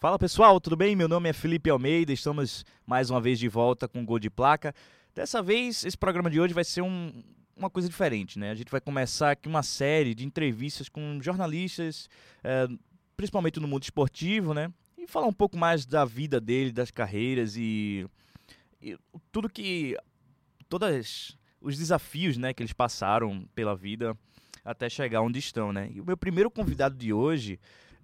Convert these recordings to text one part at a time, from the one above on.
Fala pessoal, tudo bem? Meu nome é Felipe Almeida, estamos mais uma vez de volta com Gol de Placa. Dessa vez, esse programa de hoje vai ser um, uma coisa diferente, né? A gente vai começar aqui uma série de entrevistas com jornalistas, é, principalmente no mundo esportivo, né? E falar um pouco mais da vida dele, das carreiras e, e tudo que. todos os desafios né, que eles passaram pela vida até chegar onde estão, né? E o meu primeiro convidado de hoje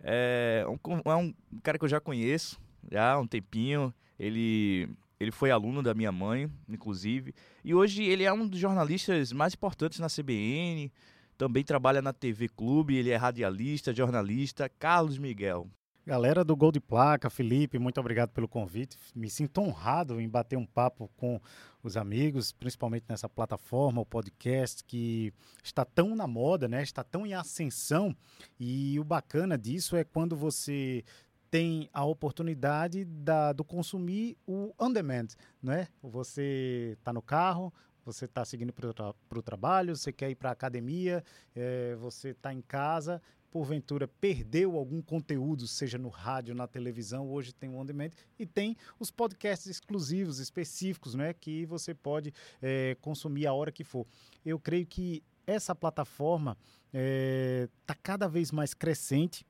é um, é um cara que eu já conheço já há um tempinho. Ele, ele foi aluno da minha mãe, inclusive. E hoje ele é um dos jornalistas mais importantes na CBN. Também trabalha na TV Clube. Ele é radialista, jornalista. Carlos Miguel. Galera do Gol de Placa, Felipe, muito obrigado pelo convite. Me sinto honrado em bater um papo com os amigos, principalmente nessa plataforma, o podcast que está tão na moda, né? Está tão em ascensão. E o bacana disso é quando você tem a oportunidade da, do consumir o on demand, né? Você está no carro, você está seguindo para o tra trabalho, você quer ir para a academia, é, você está em casa porventura perdeu algum conteúdo, seja no rádio, na televisão, hoje tem o On Demand e tem os podcasts exclusivos, específicos, né, que você pode é, consumir a hora que for. Eu creio que essa plataforma está é, tá cada vez mais crescente,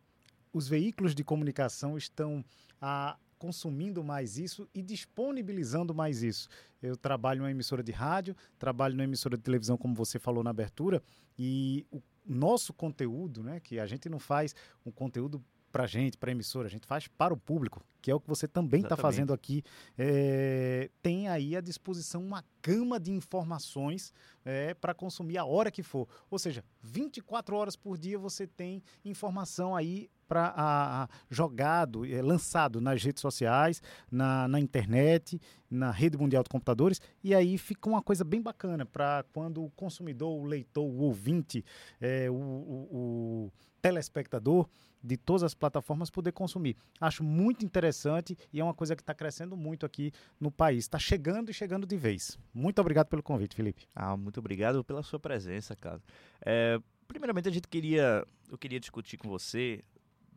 os veículos de comunicação estão a, consumindo mais isso e disponibilizando mais isso. Eu trabalho numa emissora de rádio, trabalho numa emissora de televisão, como você falou na abertura, e o nosso conteúdo, né, que a gente não faz um conteúdo para a gente, para a emissora, a gente faz para o público, que é o que você também está fazendo aqui. É, tem aí à disposição uma gama de informações é, para consumir a hora que for. Ou seja, 24 horas por dia você tem informação aí para jogado, é, lançado nas redes sociais, na, na internet, na rede mundial de computadores, e aí fica uma coisa bem bacana para quando o consumidor, o leitor, o ouvinte, é, o, o, o telespectador de todas as plataformas poder consumir. Acho muito interessante e é uma coisa que está crescendo muito aqui no país. Está chegando e chegando de vez. Muito obrigado pelo convite, Felipe. Ah, muito obrigado pela sua presença, cara. É, primeiramente, a gente queria, eu queria discutir com você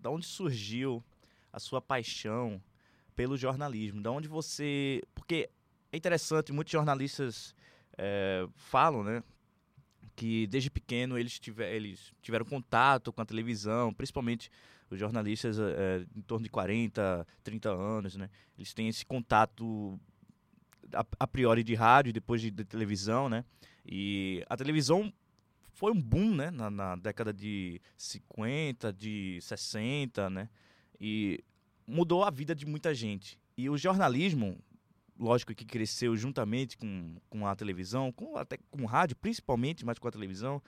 da onde surgiu a sua paixão pelo jornalismo, da onde você, porque é interessante, muitos jornalistas é, falam, né, que desde pequeno eles, tiver, eles tiveram contato com a televisão, principalmente os jornalistas é, em torno de 40, 30 anos, né? Eles têm esse contato a, a priori de rádio, depois de, de, televisão, né? E a televisão foi um boom, né? Na, na, década de 50, de 60, né? E mudou a vida de muita gente. E o jornalismo, lógico que cresceu juntamente com, com a televisão, com, até com o rádio, principalmente, mas com a televisão.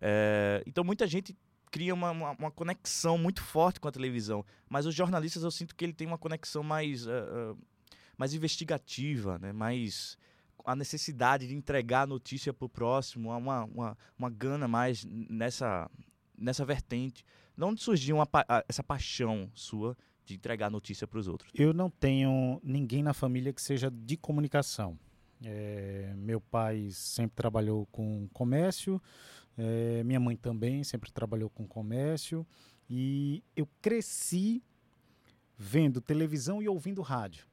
É, então muita gente cria uma, uma, uma, conexão muito forte com a televisão. Mas os jornalistas eu sinto que ele tem uma conexão mais, uh, uh, mais investigativa, né? mais a necessidade de entregar a notícia para o próximo, uma, uma, uma gana mais nessa, nessa vertente. De onde surgiu uma, essa paixão sua de entregar notícia para os outros? Eu não tenho ninguém na família que seja de comunicação. É, meu pai sempre trabalhou com comércio, é, minha mãe também sempre trabalhou com comércio e eu cresci vendo televisão e ouvindo rádio.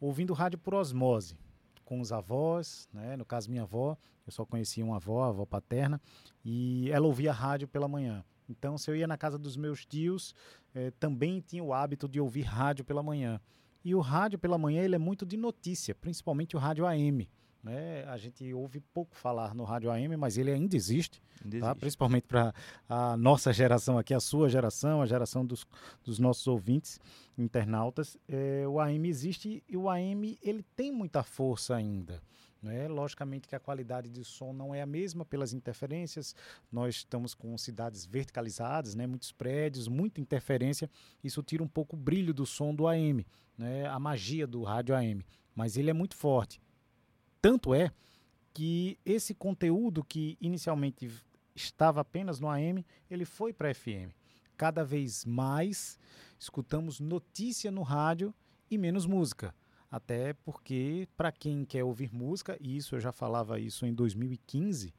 Ouvindo rádio por osmose, com os avós, né? no caso minha avó, eu só conhecia uma avó, a avó paterna, e ela ouvia rádio pela manhã. Então, se eu ia na casa dos meus tios, eh, também tinha o hábito de ouvir rádio pela manhã. E o rádio pela manhã ele é muito de notícia, principalmente o rádio AM. Né? A gente ouve pouco falar no rádio AM, mas ele ainda existe, ainda tá? existe. principalmente para a nossa geração aqui, a sua geração, a geração dos, dos nossos ouvintes, internautas. É, o AM existe e o AM ele tem muita força ainda. Né? Logicamente que a qualidade de som não é a mesma pelas interferências. Nós estamos com cidades verticalizadas, né? muitos prédios, muita interferência. Isso tira um pouco o brilho do som do AM, né? a magia do rádio AM. Mas ele é muito forte. Tanto é que esse conteúdo que inicialmente estava apenas no AM, ele foi para FM. Cada vez mais escutamos notícia no rádio e menos música. Até porque, para quem quer ouvir música, e isso eu já falava isso em 2015,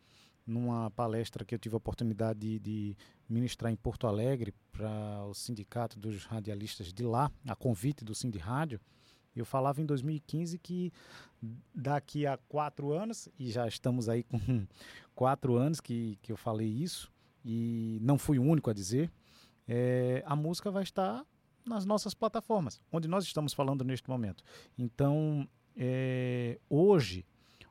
numa palestra que eu tive a oportunidade de, de ministrar em Porto Alegre para o sindicato dos radialistas de lá, a convite do Cindy Rádio. Eu falava em 2015 que daqui a quatro anos, e já estamos aí com quatro anos que, que eu falei isso, e não fui o único a dizer, é, a música vai estar nas nossas plataformas, onde nós estamos falando neste momento. Então, é, hoje,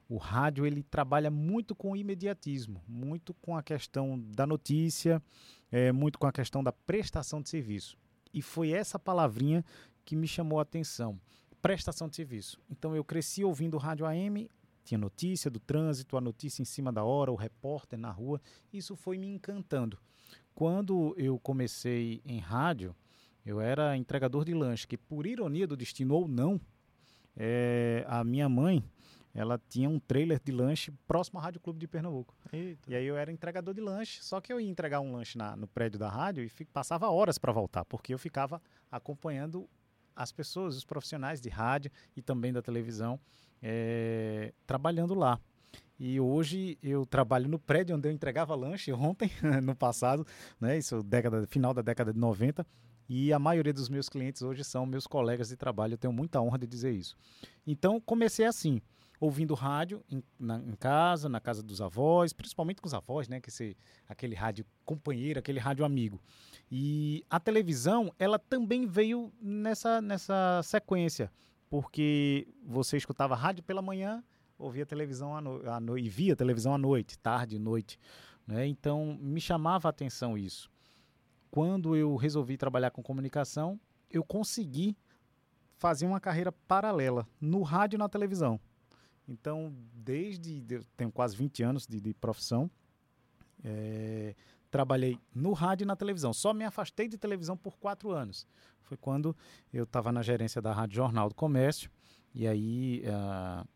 o rádio ele trabalha muito com o imediatismo, muito com a questão da notícia, é, muito com a questão da prestação de serviço. E foi essa palavrinha que me chamou a atenção prestação de serviço. Então eu cresci ouvindo rádio AM, tinha notícia do trânsito, a notícia em cima da hora, o repórter na rua. Isso foi me encantando. Quando eu comecei em rádio, eu era entregador de lanche, que por ironia do destino ou não, é, a minha mãe ela tinha um trailer de lanche próximo à Rádio Clube de Pernambuco. Eita. E aí eu era entregador de lanche, só que eu ia entregar um lanche na, no prédio da rádio e fico, passava horas para voltar, porque eu ficava acompanhando as pessoas, os profissionais de rádio e também da televisão é, trabalhando lá. E hoje eu trabalho no prédio onde eu entregava lanche ontem, no passado, né? Isso década, final da década de 90. E a maioria dos meus clientes hoje são meus colegas de trabalho. Eu tenho muita honra de dizer isso. Então comecei assim, ouvindo rádio em, na, em casa, na casa dos avós, principalmente com os avós, né? Que esse, aquele rádio companheiro, aquele rádio amigo. E a televisão, ela também veio nessa, nessa sequência, porque você escutava rádio pela manhã, ouvia televisão à, no, à no, e via televisão à noite, tarde, noite. Né? Então, me chamava a atenção isso. Quando eu resolvi trabalhar com comunicação, eu consegui fazer uma carreira paralela no rádio e na televisão. Então, desde. Eu tenho quase 20 anos de, de profissão. É, trabalhei no rádio e na televisão. Só me afastei de televisão por quatro anos. Foi quando eu estava na gerência da Rádio Jornal do Comércio e aí uh,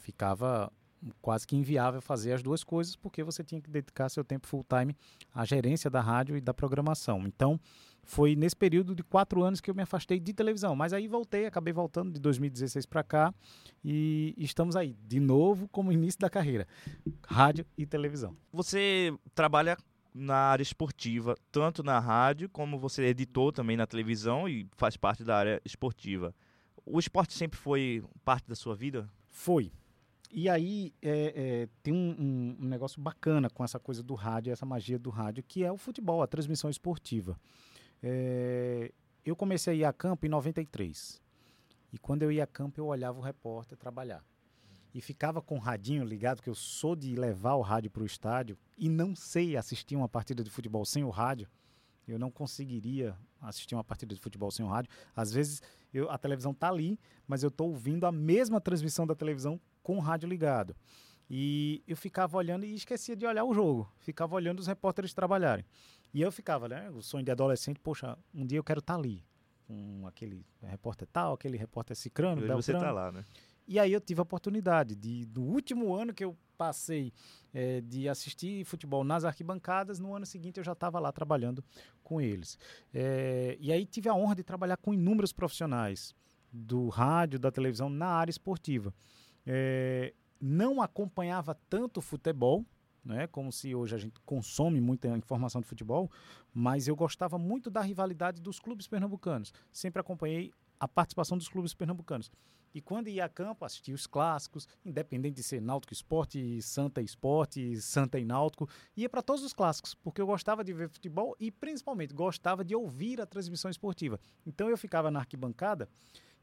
ficava quase que inviável fazer as duas coisas porque você tinha que dedicar seu tempo full time à gerência da rádio e da programação. Então foi nesse período de quatro anos que eu me afastei de televisão, mas aí voltei, acabei voltando de 2016 para cá e estamos aí de novo como início da carreira, rádio e televisão. Você trabalha na área esportiva, tanto na rádio como você editou também na televisão e faz parte da área esportiva. O esporte sempre foi parte da sua vida? Foi. E aí é, é, tem um, um, um, negócio bacana com essa coisa do rádio, essa magia do rádio, que é o futebol, a transmissão esportiva. É, eu comecei a ir a campo em 93. E quando eu ia a campo, eu olhava o repórter trabalhar e ficava com o radinho ligado, que eu sou de levar o rádio para o estádio e não sei assistir uma partida de futebol sem o rádio. Eu não conseguiria assistir uma partida de futebol sem o rádio. Às vezes eu, a televisão está ali, mas eu estou ouvindo a mesma transmissão da televisão com o rádio ligado. E eu ficava olhando e esquecia de olhar o jogo. Ficava olhando os repórteres trabalharem. E eu ficava, né? O sonho de adolescente, poxa, um dia eu quero estar tá ali. Com aquele repórter tal, aquele repórter cicrano, e você está lá, né? E aí eu tive a oportunidade de, do último ano que eu passei é, de assistir futebol nas arquibancadas, no ano seguinte eu já estava lá trabalhando com eles. É, e aí tive a honra de trabalhar com inúmeros profissionais do rádio, da televisão na área esportiva. É, não acompanhava tanto futebol, né, como se hoje a gente consome muita informação de futebol, mas eu gostava muito da rivalidade dos clubes pernambucanos. Sempre acompanhei a participação dos clubes pernambucanos. E quando ia a campo, assistia os clássicos, independente de ser Náutico Esporte, Santa Esporte, Santa e Náutico, ia para todos os clássicos, porque eu gostava de ver futebol e principalmente gostava de ouvir a transmissão esportiva. Então eu ficava na arquibancada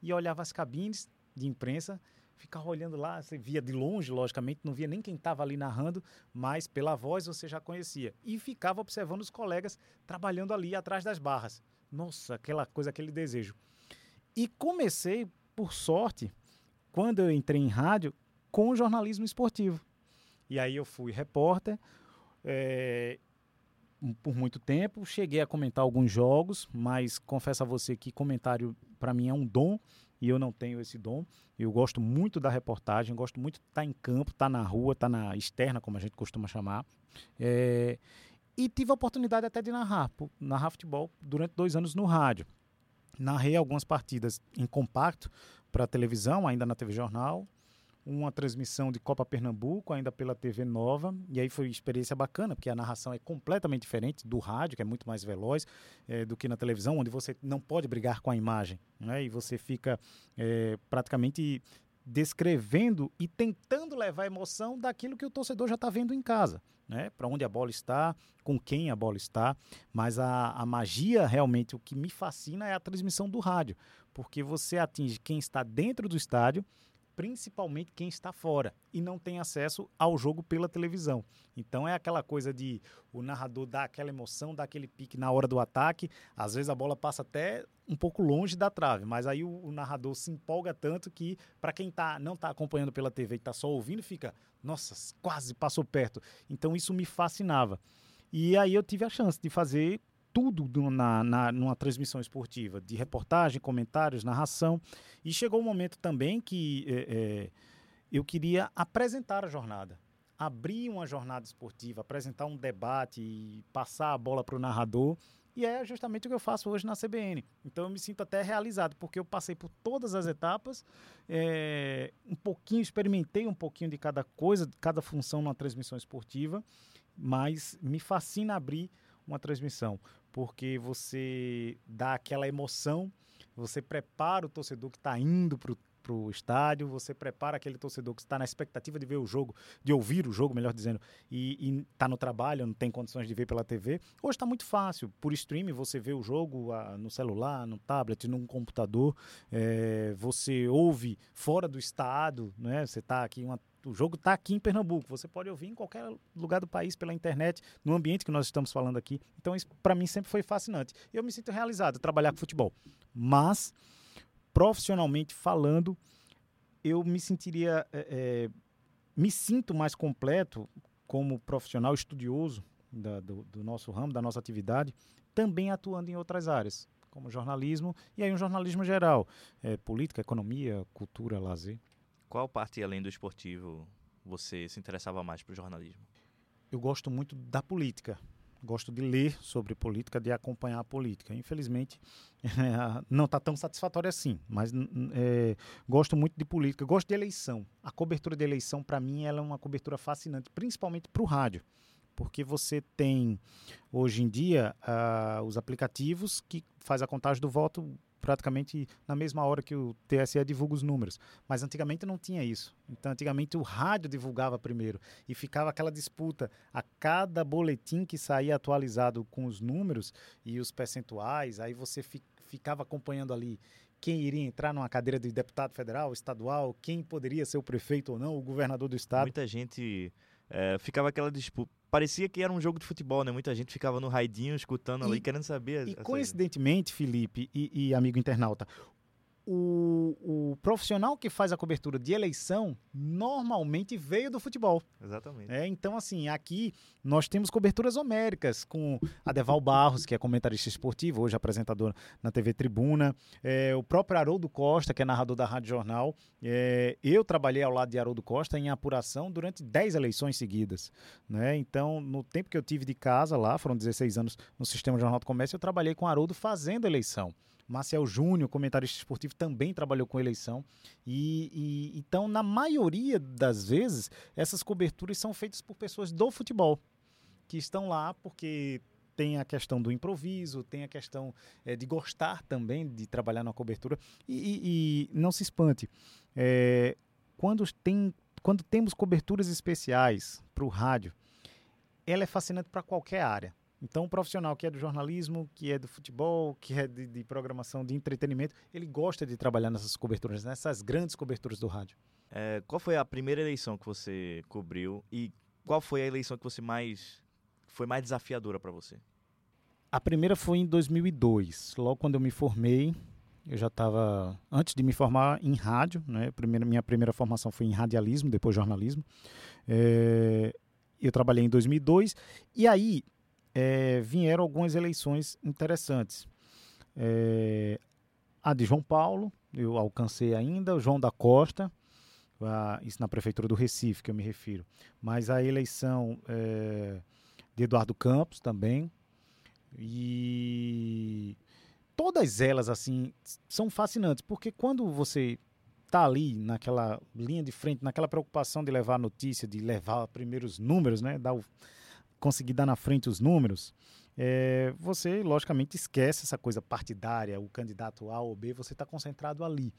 e olhava as cabines de imprensa, ficava olhando lá, você via de longe, logicamente, não via nem quem estava ali narrando, mas pela voz você já conhecia. E ficava observando os colegas trabalhando ali atrás das barras. Nossa, aquela coisa, aquele desejo. E comecei por sorte, quando eu entrei em rádio, com jornalismo esportivo. E aí eu fui repórter é, por muito tempo, cheguei a comentar alguns jogos, mas confesso a você que comentário para mim é um dom e eu não tenho esse dom. Eu gosto muito da reportagem, gosto muito de estar tá em campo, estar tá na rua, estar tá na externa, como a gente costuma chamar. É, e tive a oportunidade até de narrar, narrar futebol durante dois anos no rádio narrei algumas partidas em compacto para televisão, ainda na TV Jornal. Uma transmissão de Copa Pernambuco, ainda pela TV Nova, e aí foi experiência bacana, porque a narração é completamente diferente do rádio, que é muito mais veloz é, do que na televisão, onde você não pode brigar com a imagem, né? e você fica é, praticamente descrevendo e tentando levar emoção daquilo que o torcedor já está vendo em casa. Né, para onde a bola está, com quem a bola está, mas a, a magia realmente, o que me fascina é a transmissão do rádio, porque você atinge quem está dentro do estádio principalmente quem está fora e não tem acesso ao jogo pela televisão. Então é aquela coisa de o narrador dar aquela emoção, dar aquele pique na hora do ataque. Às vezes a bola passa até um pouco longe da trave, mas aí o, o narrador se empolga tanto que para quem tá, não está acompanhando pela TV e está só ouvindo, fica, nossa, quase passou perto. Então isso me fascinava. E aí eu tive a chance de fazer tudo na, na, numa transmissão esportiva, de reportagem, comentários, narração. E chegou o um momento também que é, é, eu queria apresentar a jornada. Abrir uma jornada esportiva, apresentar um debate e passar a bola para o narrador. E é justamente o que eu faço hoje na CBN. Então eu me sinto até realizado, porque eu passei por todas as etapas, é, um pouquinho, experimentei um pouquinho de cada coisa, de cada função numa transmissão esportiva, mas me fascina abrir uma transmissão, porque você dá aquela emoção, você prepara o torcedor que está indo para o estádio, você prepara aquele torcedor que está na expectativa de ver o jogo, de ouvir o jogo, melhor dizendo, e está no trabalho, não tem condições de ver pela TV. Hoje está muito fácil, por streaming você vê o jogo ah, no celular, no tablet, num computador, é, você ouve fora do estado, né? você está aqui uma o jogo está aqui em Pernambuco. Você pode ouvir em qualquer lugar do país pela internet, no ambiente que nós estamos falando aqui. Então, isso para mim sempre foi fascinante. Eu me sinto realizado trabalhar com futebol. Mas, profissionalmente falando, eu me sentiria. É, é, me sinto mais completo como profissional estudioso da, do, do nosso ramo, da nossa atividade, também atuando em outras áreas, como jornalismo, e aí um jornalismo geral, é, política, economia, cultura, lazer. Qual parte, além do esportivo, você se interessava mais para o jornalismo? Eu gosto muito da política. Gosto de ler sobre política, de acompanhar a política. Infelizmente, não está tão satisfatório assim, mas é, gosto muito de política. Gosto de eleição. A cobertura de eleição, para mim, ela é uma cobertura fascinante, principalmente para o rádio porque você tem hoje em dia uh, os aplicativos que faz a contagem do voto praticamente na mesma hora que o TSE divulga os números. Mas antigamente não tinha isso. Então, antigamente o rádio divulgava primeiro e ficava aquela disputa a cada boletim que saía atualizado com os números e os percentuais. Aí você fi ficava acompanhando ali quem iria entrar numa cadeira de deputado federal, estadual, quem poderia ser o prefeito ou não, o governador do estado. Muita gente é, ficava aquela disputa parecia que era um jogo de futebol, né? Muita gente ficava no raidinho escutando e, ali, querendo saber. E coincidentemente, Felipe e, e amigo internauta, o, o, profissional que faz a cobertura de eleição normalmente veio do futebol. Exatamente. É, então, assim, aqui nós temos coberturas homéricas com Adeval Barros, que é comentarista esportivo, hoje apresentador na TV Tribuna, é, o próprio Haroldo Costa, que é narrador da Rádio Jornal. É, eu trabalhei ao lado de Haroldo Costa em apuração durante 10 eleições seguidas. Né? Então, no tempo que eu tive de casa lá, foram 16 anos no Sistema Jornal do Comércio, eu trabalhei com Haroldo fazendo eleição. Marcel Júnior, comentarista esportivo, também trabalhou com eleição. E, e, então, na maioria das vezes, essas coberturas são feitas por pessoas do futebol, que estão lá porque tem a questão do improviso, tem a questão é, de gostar também de trabalhar na cobertura. E, e, e não se espante, é, quando, tem, quando temos coberturas especiais para o rádio, ela é fascinante para qualquer área. Então, o profissional que é do jornalismo, que é do futebol, que é de, de, programação, de entretenimento, ele gosta de trabalhar nessas coberturas, nessas grandes coberturas do rádio. É, qual foi a primeira eleição que você cobriu e qual foi a eleição que você mais foi mais desafiadora para você? A primeira foi em 2002, logo quando eu me formei. Eu já estava antes de me formar em rádio, né? Primeira, minha primeira formação foi em radialismo, depois jornalismo. É, eu trabalhei em 2002 e aí é, vieram algumas eleições interessantes. É, a de João Paulo, eu alcancei ainda, o João da Costa, a, isso na Prefeitura do Recife, que eu me refiro. Mas a eleição é, de Eduardo Campos também. E todas elas, assim, são fascinantes, porque quando você tá ali naquela linha de frente, naquela preocupação de levar a notícia, de levar primeiro os números, né? Dar o, conseguir dar na frente os números, é, você, logicamente, esquece essa coisa partidária, o candidato A ou B, você está concentrado ali.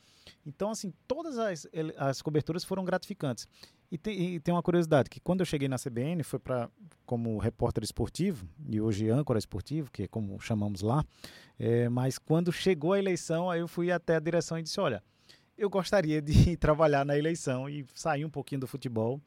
Então, assim, todas as, as coberturas foram gratificantes. E tem, e tem, uma curiosidade, que quando eu cheguei na CBN, foi para como repórter esportivo, e hoje âncora esportivo, que é como chamamos lá, é, mas quando chegou a eleição, aí eu fui até a direção e disse, olha, eu gostaria de trabalhar na eleição e sair um pouquinho do futebol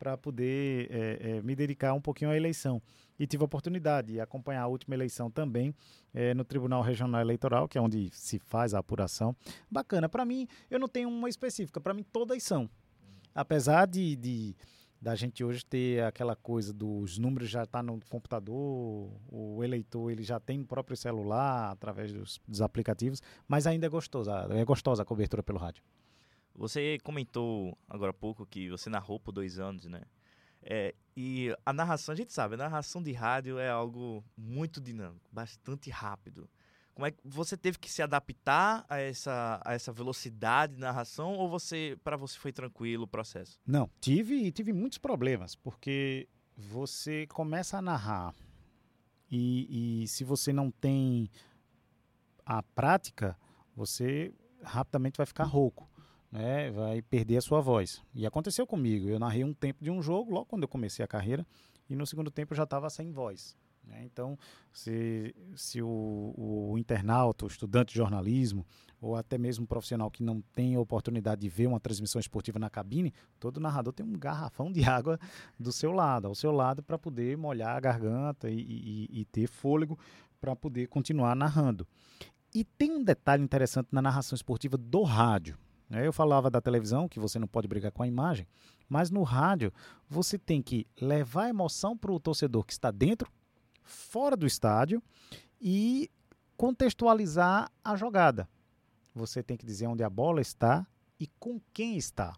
para poder é, é, me dedicar um pouquinho à eleição. E tive a oportunidade de acompanhar a última eleição também é, no Tribunal Regional Eleitoral, que é onde se faz a apuração. Bacana. Para mim, eu não tenho uma específica, para mim todas são. Apesar de, de da gente hoje ter aquela coisa dos números já tá no computador, o eleitor ele já tem no próprio celular através dos, dos aplicativos, mas ainda é gostosa, é gostosa a cobertura pelo rádio. Você comentou agora há pouco que você narrou por dois anos, né? É, e a narração, a gente sabe, a narração de rádio é algo muito dinâmico, bastante rápido. Como é que você teve que se adaptar a essa, a essa velocidade de narração ou você para você foi tranquilo o processo? Não, tive tive muitos problemas porque você começa a narrar e, e se você não tem a prática, você rapidamente vai ficar rouco né, vai perder a sua voz. E aconteceu comigo. Eu narrei um tempo de um jogo, logo quando eu comecei a carreira, e no segundo tempo eu já estava sem voz. Né? Então, se, se o, o internauta, o estudante de jornalismo, ou até mesmo um profissional que não tem a oportunidade de ver uma transmissão esportiva na cabine, todo narrador tem um garrafão de água do seu lado, ao seu lado, para poder molhar a garganta e, e, e ter fôlego para poder continuar narrando. E tem um detalhe interessante na narração esportiva do rádio. Né? Eu falava da televisão, que você não pode brigar com a imagem, mas no rádio você tem que levar emoção para o torcedor que está dentro, fora do estádio e contextualizar a jogada. Você tem que dizer onde a bola está e com quem está.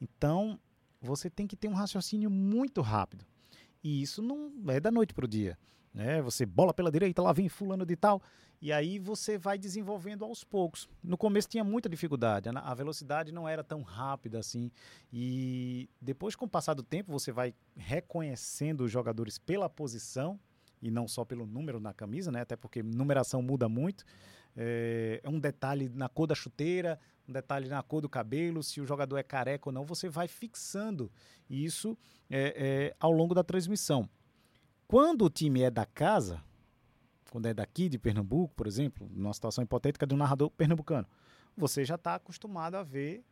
Então, você tem que ter um raciocínio muito rápido. E isso não é da noite para o dia. Né? Você bola pela direita, lá vem fulano de tal. E aí você vai desenvolvendo aos poucos. No começo tinha muita dificuldade, a velocidade não era tão rápida assim. E depois, com o passar do tempo, você vai reconhecendo os jogadores pela posição e não só pelo número na camisa, né? Até porque numeração muda muito. É, é um detalhe na cor da chuteira, um detalhe na cor do cabelo, se o jogador é careca ou não, você vai fixando isso é, é, ao longo da transmissão. Quando o time é da casa, quando é daqui de Pernambuco, por exemplo, numa situação hipotética de um narrador pernambucano, você já está acostumado a ver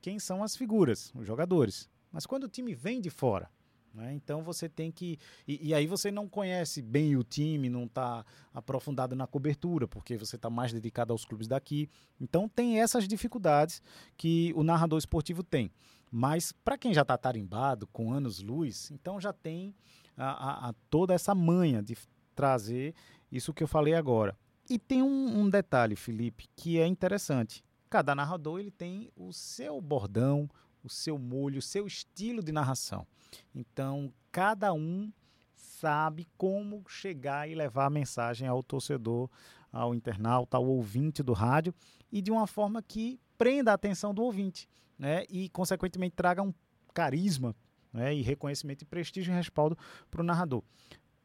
quem são as figuras, os jogadores. Mas quando o time vem de fora, né, então você tem que. E, e, aí você não conhece bem o time, não está aprofundado na cobertura, porque você está mais dedicado aos clubes daqui. Então tem essas dificuldades que o narrador esportivo tem. Mas para quem já está tarimbado, com anos-luz, então já tem a, a, a toda essa manha de trazer isso que eu falei agora. E tem um, um detalhe, Felipe, que é interessante. Cada narrador ele tem o seu bordão, o seu molho, o seu estilo de narração. Então, cada um sabe como chegar e levar a mensagem ao torcedor, ao internauta, ao ouvinte do rádio e de uma forma que prenda a atenção do ouvinte, né? E consequentemente traga um carisma, né? E reconhecimento e prestígio e respaldo para o narrador.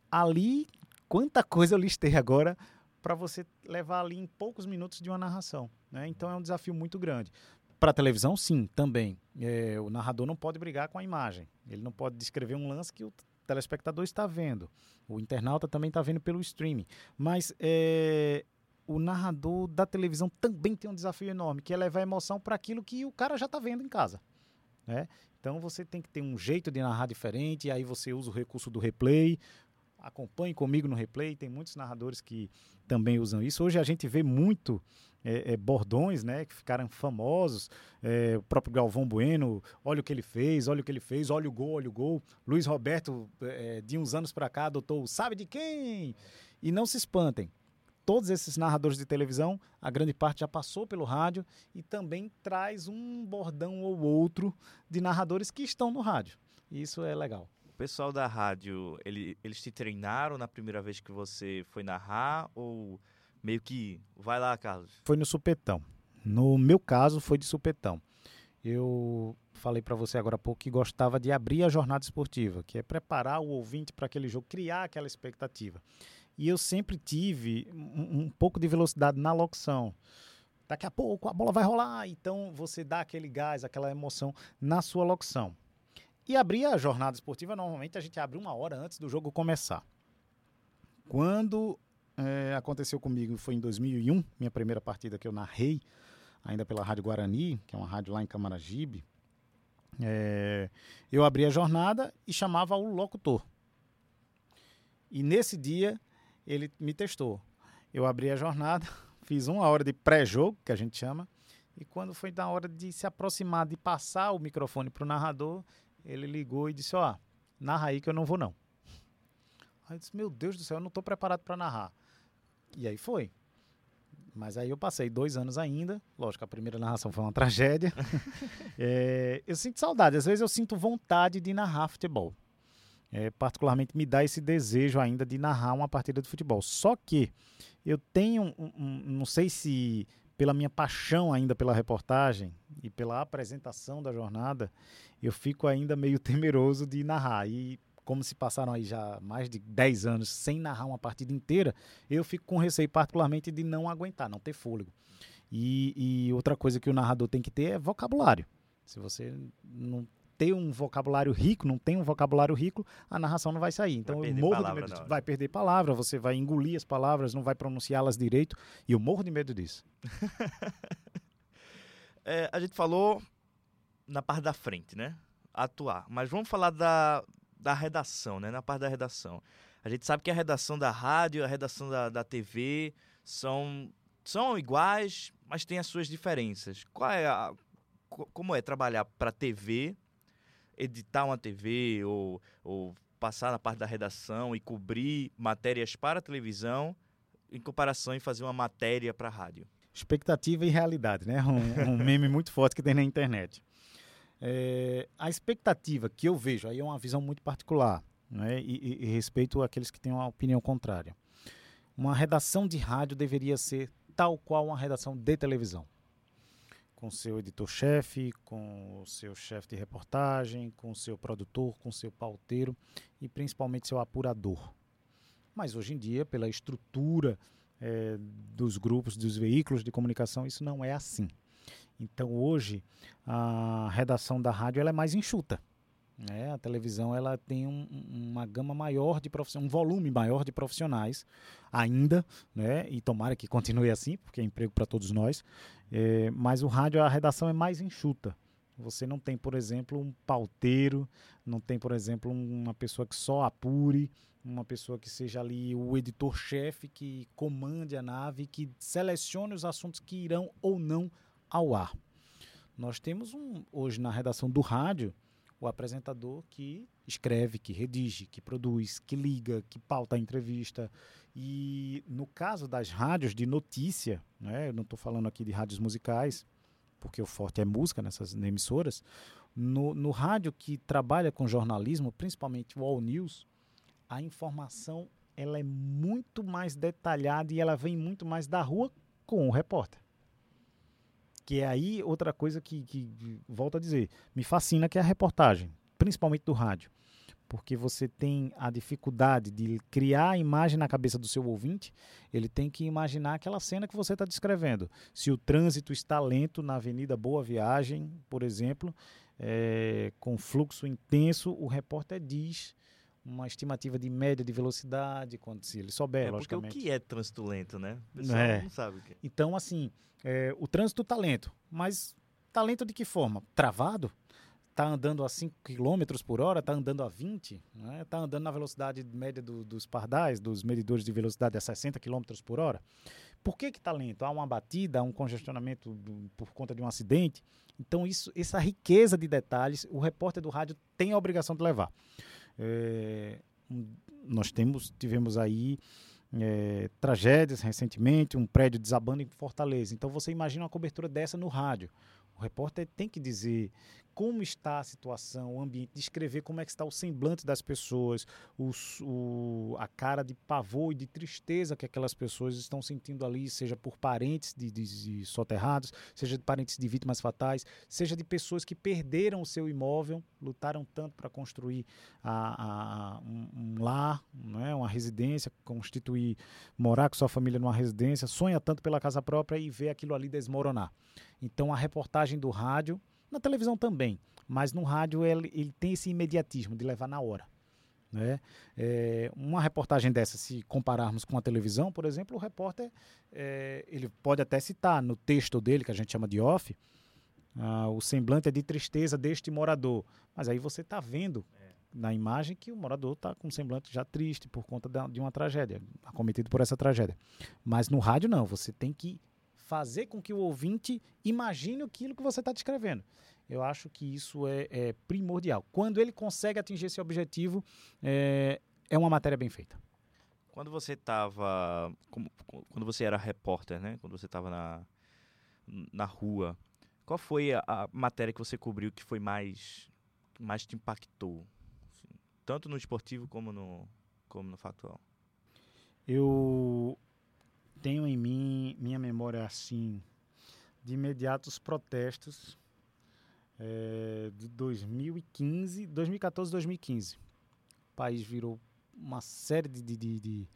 Ali quanta coisa eu listei agora para você levar ali em poucos minutos de uma narração. Né? Então é um desafio muito grande. Para televisão, sim, também. É, o narrador não pode brigar com a imagem. Ele não pode descrever um lance que o telespectador está vendo. O internauta também está vendo pelo streaming. Mas é, o narrador da televisão também tem um desafio enorme, que é levar emoção para aquilo que o cara já está vendo em casa. Né? Então você tem que ter um jeito de narrar diferente, aí você usa o recurso do replay, acompanhe comigo no replay, tem muitos narradores que também usam isso. Hoje a gente vê muito é, é, bordões, né, que ficaram famosos. É, o próprio Galvão Bueno, olha o que ele fez, olha o que ele fez, olha o gol, olha o gol. Luiz Roberto, é, de uns anos para cá, adotou sabe de quem? E não se espantem. Todos esses narradores de televisão, a grande parte já passou pelo rádio e também traz um bordão ou outro de narradores que estão no rádio. Isso é legal pessoal da rádio, ele, eles te treinaram na primeira vez que você foi narrar ou meio que vai lá, Carlos? Foi no supetão. No meu caso, foi de supetão. eu falei para você agora há pouco que gostava de abrir a jornada esportiva, que é preparar o ouvinte para aquele jogo, criar aquela expectativa. E eu sempre tive um, um, pouco de velocidade na locução. Daqui a pouco a bola vai rolar, então você dá aquele gás, aquela emoção na sua locução. E abrir a jornada esportiva, normalmente a gente abre uma hora antes do jogo começar. Quando é, aconteceu comigo, foi em 2001, minha primeira partida que eu narrei, ainda pela Rádio Guarani, que é uma rádio lá em Camaragibe, é, eu abri a jornada e chamava o locutor. E nesse dia ele me testou. Eu abri a jornada, fiz uma hora de pré-jogo, que a gente chama, e quando foi na hora de se aproximar, de passar o microfone para o narrador, ele ligou e disse: Ó, oh, narra aí que eu não vou não. Aí eu disse: Meu Deus do céu, eu não estou preparado para narrar. E aí foi. Mas aí eu passei dois anos ainda. Lógico, a primeira narração foi uma tragédia. é, eu sinto saudade. Às vezes eu sinto vontade de narrar futebol. É, particularmente me dá esse desejo ainda de narrar uma partida de futebol. Só que eu tenho, um, um, não sei se pela minha paixão ainda pela reportagem e pela apresentação da jornada, eu fico ainda meio temeroso de narrar. E como se passaram aí já mais de 10 anos sem narrar uma partida inteira, eu fico com receio particularmente de não aguentar, não ter fôlego. E, e outra coisa que o narrador tem que ter é vocabulário. Se você não ter um vocabulário rico, não tem um vocabulário rico, a narração não vai sair. Então eu morro palavra, de medo. De, vai perder palavra, você vai engolir as palavras, não vai pronunciá-las direito. E eu morro de medo disso. é, a gente falou na parte da frente, né? Atuar. Mas vamos falar da, da redação, né? Na parte da redação. A gente sabe que a redação da rádio, a redação da, da TV são, são iguais, mas tem as suas diferenças. Qual é a, como é trabalhar para TV, editar uma TV ou, ou passar na parte da redação e cobrir matérias para televisão em comparação em fazer uma matéria para a rádio? Expectativa e realidade, né? Um, um meme muito forte que tem na internet. É, a expectativa que eu vejo, aí é uma visão muito particular, né, e, e, e respeito aqueles que têm uma opinião contrária. Uma redação de rádio deveria ser tal qual uma redação de televisão. Com seu editor-chefe, com o seu chefe de reportagem, com seu produtor, com seu pauteiro e principalmente seu apurador. Mas hoje em dia, pela estrutura é, dos grupos, dos veículos de comunicação, isso não é assim. Então hoje a redação da rádio ela é mais enxuta. Né? A televisão ela tem um, uma gama maior de profissionais, um volume maior de profissionais ainda, né? E tomara que continue assim, porque é emprego para todos nós. É, mas o rádio a redação é mais enxuta. Você não tem, por exemplo, um pauteiro, não tem, por exemplo, uma pessoa que só apure, uma pessoa que seja ali o editor-chefe que comande a nave, que selecione os assuntos que irão ou não ao ar. Nós temos um, hoje na redação do rádio o apresentador que escreve, que redige, que produz, que liga, que pauta a entrevista. E no caso das rádios de notícia, né, eu não estou falando aqui de rádios musicais, porque o forte é música nessas emissoras, no, no rádio que trabalha com jornalismo, principalmente o All News, a informação ela é muito mais detalhada e ela vem muito mais da rua com o repórter. Que é aí outra coisa que, que, volto a dizer, me fascina que é a reportagem, principalmente do rádio. Porque você tem a dificuldade de criar a imagem na cabeça do seu ouvinte, ele tem que imaginar aquela cena que você está descrevendo. Se o trânsito está lento na Avenida Boa Viagem, por exemplo, é, com fluxo intenso, o repórter diz uma estimativa de média de velocidade, quando se ele souber, é, logicamente. Porque o que é trânsito lento, né? O pessoal é. não sabe o que é. Então, assim, é, o trânsito está lento, mas está lento de que forma? Travado? Está andando a 5 km por hora? Está andando a 20? Está né? Tá andando na velocidade média do, dos pardais, dos medidores de velocidade a 60 km por hora? Por que está lento? Há uma batida, há um congestionamento do, por conta de um acidente? Então, isso, essa riqueza de detalhes, o repórter do rádio tem a obrigação de levar. É, nós temos, tivemos aí é, tragédias recentemente, um prédio desabando em Fortaleza. Então você imagina uma cobertura dessa no rádio. O repórter tem que dizer como está a situação, o ambiente, descrever como é que está o semblante das pessoas, o, a cara de pavor e de tristeza que aquelas pessoas estão sentindo ali, seja por parentes de, de, de soterrados, seja de parentes de vítimas fatais, seja de pessoas que perderam o seu imóvel, lutaram tanto para construir a, a, um, um, lar, né, uma residência, constituir, morar com sua família numa residência, sonha tanto pela casa própria e vê aquilo ali desmoronar. Então a reportagem do rádio, na televisão também, mas no rádio ele, ele tem esse imediatismo de levar na hora. Né? É, uma reportagem dessa, se compararmos com a televisão, por exemplo, o repórter é, ele pode até citar no texto dele, que a gente chama de off, ah, o semblante é de tristeza deste morador. Mas aí você está vendo é. na imagem que o morador está com um semblante já triste por conta da, de uma tragédia, acometido por essa tragédia. Mas no rádio não, você tem que fazer com que o ouvinte imagine aquilo que você está descrevendo. Eu acho que isso é, é, primordial. Quando ele consegue atingir esse objetivo, é, é uma matéria bem feita. Quando você estava, quando você era repórter, né? Quando você estava na, na rua, qual foi a, a, matéria que você cobriu que foi mais, mais te impactou, assim, tanto no esportivo como no, como no factual? Eu tenho em mim, minha memória assim, de imediato os protestos é, de 2015, 2014 2015. O país virou uma série de, de, de,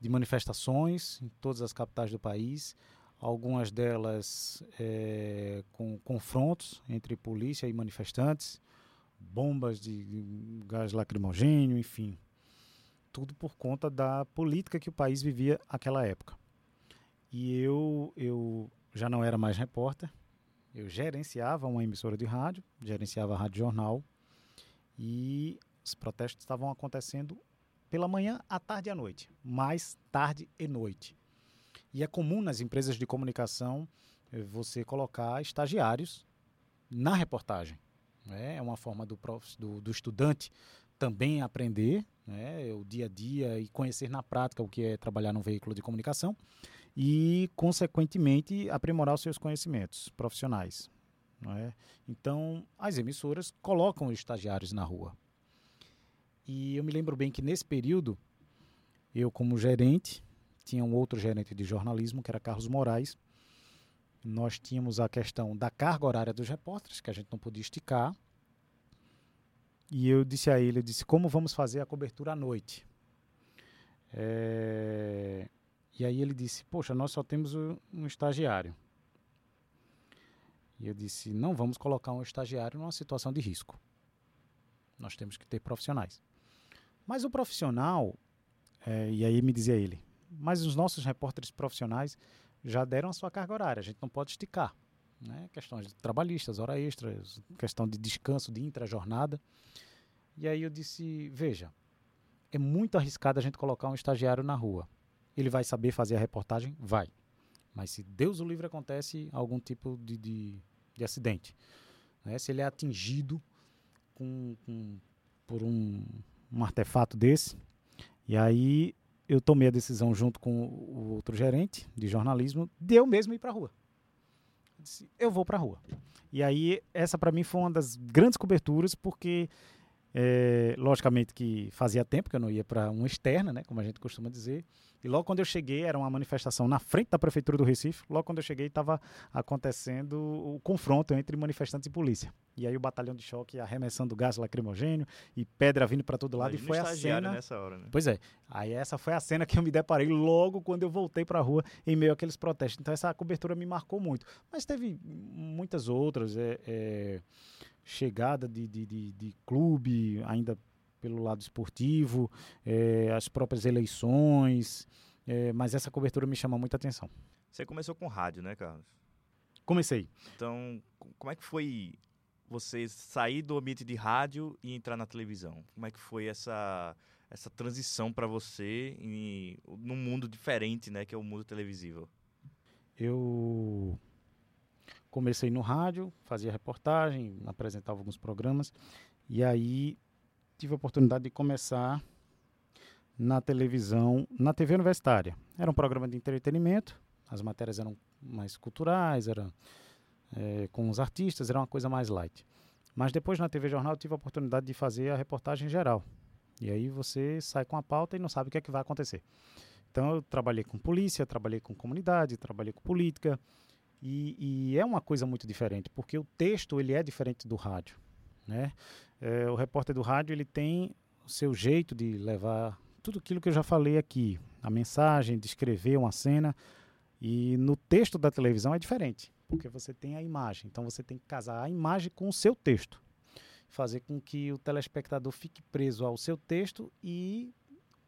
de manifestações em todas as capitais do país, algumas delas é, com confrontos entre polícia e manifestantes, bombas de gás lacrimogênio, enfim. Tudo por conta da política que o país vivia naquela época. E eu, eu já não era mais repórter, eu gerenciava uma emissora de rádio, gerenciava a Rádio Jornal, e os protestos estavam acontecendo pela manhã, à tarde e à noite, mais tarde e noite. E é comum nas empresas de comunicação eh, você colocar estagiários na reportagem. Né? É uma forma do, prof, do, do estudante também aprender né? o dia a dia e conhecer na prática o que é trabalhar num veículo de comunicação e, consequentemente, aprimorar os seus conhecimentos profissionais. Não é? Então, as emissoras colocam estagiários na rua. E eu me lembro bem que nesse período, eu, como gerente, tinha um outro gerente de jornalismo, que era Carlos Moraes. Nós tínhamos a questão da carga horária dos repórteres, que a gente não podia esticar. E eu disse a ele, eu disse, como vamos fazer a cobertura à noite? É, e aí ele disse: Poxa, nós só temos um estagiário. E eu disse: Não vamos colocar um estagiário numa situação de risco. Nós temos que ter profissionais. Mas o profissional, é, e aí me dizia ele, mas os nossos repórteres profissionais já deram a sua carga horária, a gente não pode esticar. Né? Questões trabalhistas, hora extras, questão de descanso, de intra-jornada. E aí eu disse: Veja, é muito arriscado a gente colocar um estagiário na rua ele vai saber fazer a reportagem? Vai. Mas se Deus o livre acontece algum tipo de, de, de acidente, né? se ele é atingido com, com, por um, um artefato desse, e aí eu tomei a decisão junto com o outro gerente de jornalismo de eu mesmo ir para a rua. Eu disse, eu vou para a rua. E aí essa para mim foi uma das grandes coberturas porque é, logicamente que fazia tempo que eu não ia para uma externa, né, como a gente costuma dizer. E logo quando eu cheguei, era uma manifestação na frente da prefeitura do Recife. Logo quando eu cheguei, estava acontecendo o confronto entre manifestantes e polícia. E aí o batalhão de choque arremessando gás lacrimogênio e pedra vindo para todo lado. Imagina e foi a cena. Nessa hora, né? Pois é. Aí essa foi a cena que eu me deparei logo quando eu voltei para a rua em meio àqueles protestos. Então essa cobertura me marcou muito. Mas teve muitas outras. É, é chegada de, de, de, de clube, ainda pelo lado esportivo, é, as próprias eleições, é, mas essa cobertura me chama muita atenção. Você começou com rádio, né, Carlos? Comecei. Então, como é que foi você sair do ambiente de rádio e entrar na televisão? Como é que foi essa essa transição para você em num mundo diferente, né, que é o mundo televisivo? Eu comecei no rádio, fazia reportagem, apresentava alguns programas e aí tive a oportunidade de começar na televisão, na TV universitária. Era um programa de entretenimento, as matérias eram mais culturais, eram é, com os artistas, era uma coisa mais light. Mas depois na TV Jornal eu tive a oportunidade de fazer a reportagem geral. E aí você sai com a pauta e não sabe o que é que vai acontecer. Então eu trabalhei com polícia, trabalhei com comunidade, trabalhei com política. E, e é uma coisa muito diferente, porque o texto ele é diferente do rádio. Né? É, o repórter do rádio ele tem o seu jeito de levar tudo aquilo que eu já falei aqui, a mensagem, de escrever uma cena. E no texto da televisão é diferente, porque você tem a imagem. Então você tem que casar a imagem com o seu texto. Fazer com que o telespectador fique preso ao seu texto e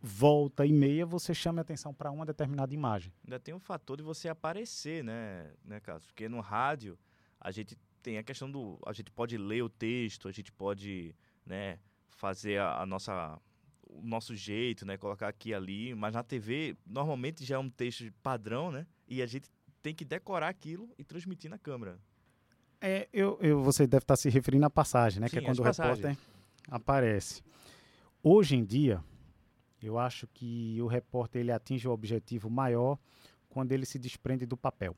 volta e meia você chame a atenção para uma determinada imagem. Ainda tem o fator de você aparecer, né, né, Carlos? Porque no rádio a gente tem a questão do. A gente pode ler o texto, a gente pode né, fazer a, a nossa o nosso jeito, né? Colocar aqui e ali. Mas na TV, normalmente já é um texto padrão, né? E a gente tem que decorar aquilo e transmitir na câmera. É, eu, eu, você deve estar se referindo à passagem, né? Sim, que é quando o repórter aparece. Hoje em dia, eu acho que o repórter ele atinge o objetivo maior quando ele se desprende do papel.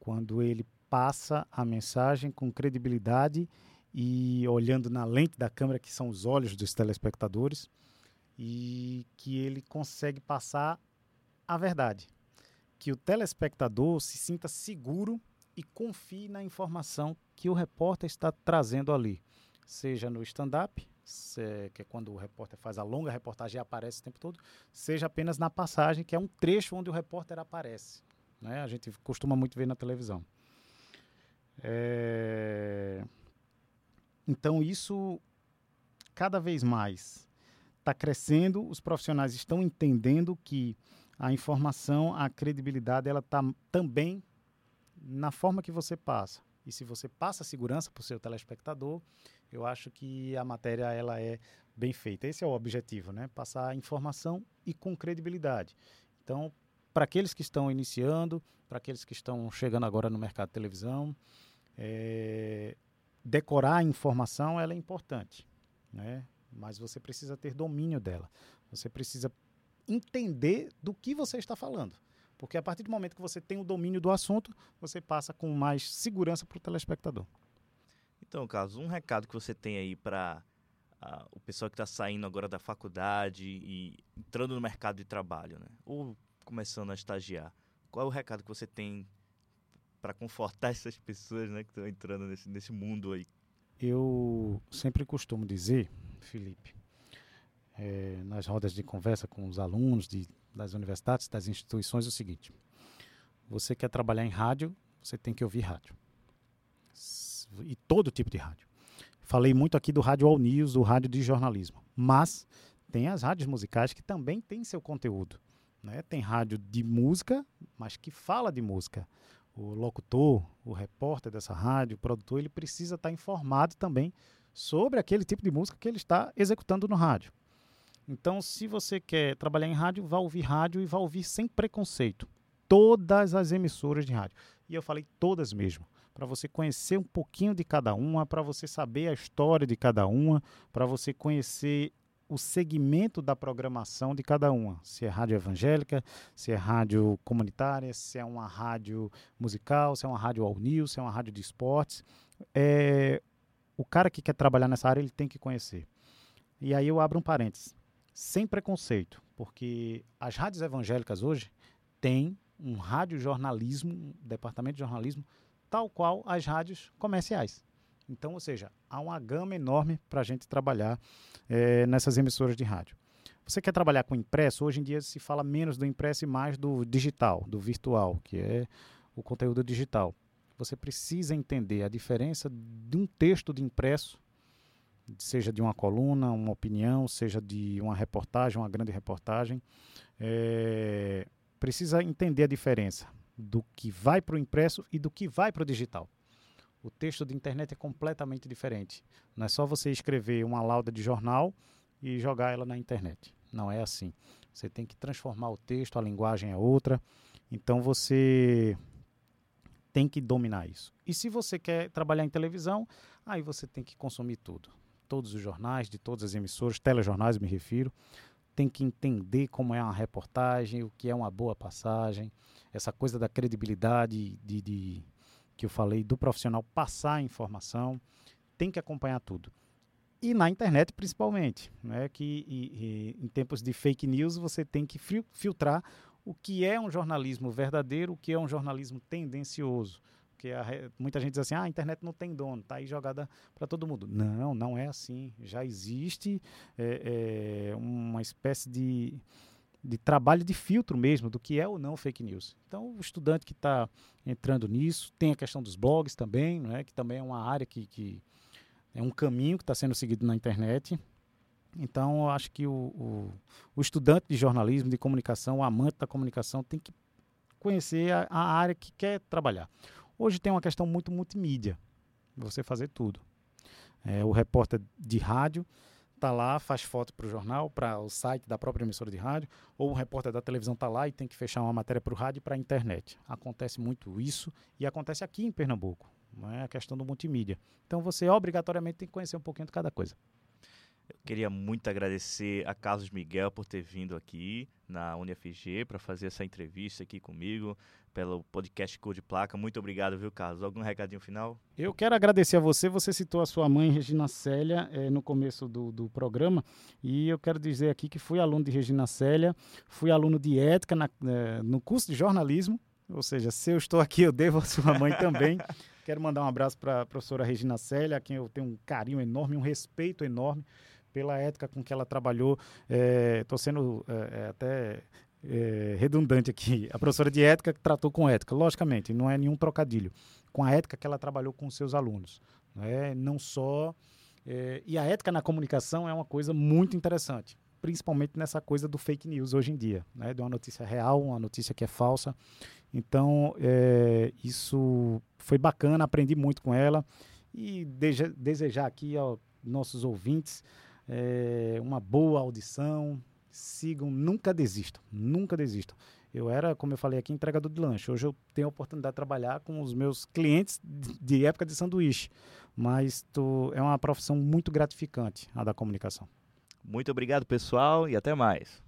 Quando ele passa a mensagem com credibilidade e olhando na lente da câmera, que são os olhos dos telespectadores, e que ele consegue passar a verdade. Que o telespectador se sinta seguro e confie na informação que o repórter está trazendo ali, seja no stand-up, que é quando o repórter faz a longa reportagem e aparece o tempo todo, seja apenas na passagem, que é um trecho onde o repórter aparece. Né? A gente costuma muito ver na televisão. É... Então, isso cada vez mais está crescendo, os profissionais estão entendendo que a informação, a credibilidade, ela está também na forma que você passa. E se você passa segurança para o seu telespectador, eu acho que a matéria ela é bem feita. Esse é o objetivo, né? Passar informação e com credibilidade. Então, para aqueles que estão iniciando, para aqueles que estão chegando agora no mercado de televisão, é, decorar a informação ela é importante, né? mas você precisa ter domínio dela. Você precisa entender do que você está falando. Porque a partir do momento que você tem o domínio do assunto, você passa com mais segurança para o telespectador. Então, Carlos, um recado que você tem aí para uh, o pessoal que está saindo agora da faculdade e entrando no mercado de trabalho, né? ou começando a estagiar. Qual é o recado que você tem para confortar essas pessoas né, que estão entrando nesse, nesse mundo aí? Eu sempre costumo dizer, Felipe, é, nas rodas de conversa com os alunos de, das universidades, das instituições, é o seguinte: você quer trabalhar em rádio, você tem que ouvir rádio. E todo tipo de rádio. Falei muito aqui do rádio All News, do rádio de jornalismo. Mas tem as rádios musicais que também têm seu conteúdo. Né? Tem rádio de música, mas que fala de música o locutor, o repórter dessa rádio, o produtor, ele precisa estar informado também sobre aquele tipo de música que ele está executando no rádio. Então, se você quer trabalhar em rádio, vá ouvir rádio e vá ouvir sem preconceito. Todas as emissoras de rádio. E eu falei todas mesmo. Para você conhecer um pouquinho de cada uma, para você saber a história de cada uma, para você conhecer o segmento da programação de cada uma. Se é rádio evangélica, se é rádio comunitária, se é uma rádio musical, se é uma rádio all news, se é uma rádio de esportes. É, o cara que quer trabalhar nessa área, ele tem que conhecer. E aí eu abro um parênteses. Sem preconceito, porque as rádios evangélicas hoje têm um radiojornalismo, um departamento de jornalismo, tal qual as rádios comerciais. Então, ou seja, há uma gama enorme para a gente trabalhar é, nessas emissoras de rádio. Você quer trabalhar com impresso? Hoje em dia se fala menos do impresso e mais do digital, do virtual, que é o conteúdo digital. Você precisa entender a diferença de um texto de impresso, seja de uma coluna, uma opinião, seja de uma reportagem, uma grande reportagem. É, precisa entender a diferença do que vai para o impresso e do que vai para o digital. O texto de internet é completamente diferente. Não é só você escrever uma lauda de jornal e jogar ela na internet. Não é assim. Você tem que transformar o texto, a linguagem é outra. Então você tem que dominar isso. E se você quer trabalhar em televisão, aí você tem que consumir tudo. Todos os jornais, de todas as emissoras, telejornais me refiro. Tem que entender como é uma reportagem, o que é uma boa passagem, essa coisa da credibilidade de, de que eu falei do profissional passar a informação, tem que acompanhar tudo. E na internet, principalmente, né, que e, e, em tempos de fake news você tem que filtrar o que é um jornalismo verdadeiro, o que é um jornalismo tendencioso. Porque a, muita gente diz assim, ah, a internet não tem dono, está aí jogada para todo mundo. Não, não é assim. Já existe é, é, uma espécie de, de trabalho de filtro mesmo do que é ou não fake news. Então, o estudante que está entrando nisso, tem a questão dos blogs também, né, que também é uma área que, que é um caminho que está sendo seguido na internet. Então, eu acho que o, o, o, estudante de jornalismo, de comunicação, o amante da comunicação, tem que conhecer a, a área que quer trabalhar. Hoje tem uma questão muito multimídia, você fazer tudo. É, o repórter de rádio está lá, faz foto para o jornal, para o site da própria emissora de rádio, ou o repórter da televisão está lá e tem que fechar uma matéria para o rádio e para a internet. Acontece muito isso e acontece aqui em Pernambuco, não é a questão do multimídia. Então você obrigatoriamente tem que conhecer um pouquinho de cada coisa. Eu queria muito agradecer a Carlos Miguel por ter vindo aqui na UniFG para fazer essa entrevista aqui comigo, pelo podcast Cor de Placa. Muito obrigado, viu, Carlos? Algum recadinho final? Eu quero agradecer a você. Você citou a sua mãe, Regina Célia, é, no começo do, do programa. E eu quero dizer aqui que fui aluno de Regina Célia, fui aluno de ética na, é, no curso de jornalismo. Ou seja, se eu estou aqui, eu devo a sua mãe também. quero mandar um abraço para a professora Regina Célia, a quem eu tenho um carinho enorme, um respeito enorme pela ética com que ela trabalhou. Estou é, sendo é, é, até é, redundante aqui. A professora de ética que tratou com ética, logicamente, não é nenhum trocadilho. Com a ética que ela trabalhou com seus alunos. Né? Não só. É, e a ética na comunicação é uma coisa muito interessante, principalmente nessa coisa do fake news hoje em dia, né? de uma notícia real, uma notícia que é falsa. Então, é, isso foi bacana, aprendi muito com ela. E deseja, desejar aqui aos nossos ouvintes é, uma boa audição. Sigam, nunca desistam, nunca desistam. Eu era, como eu falei aqui, entregador de lanche. Hoje eu tenho a oportunidade de trabalhar com os meus clientes de época de sanduíche. Mas tô, é uma profissão muito gratificante, a da comunicação. Muito obrigado, pessoal, e até mais.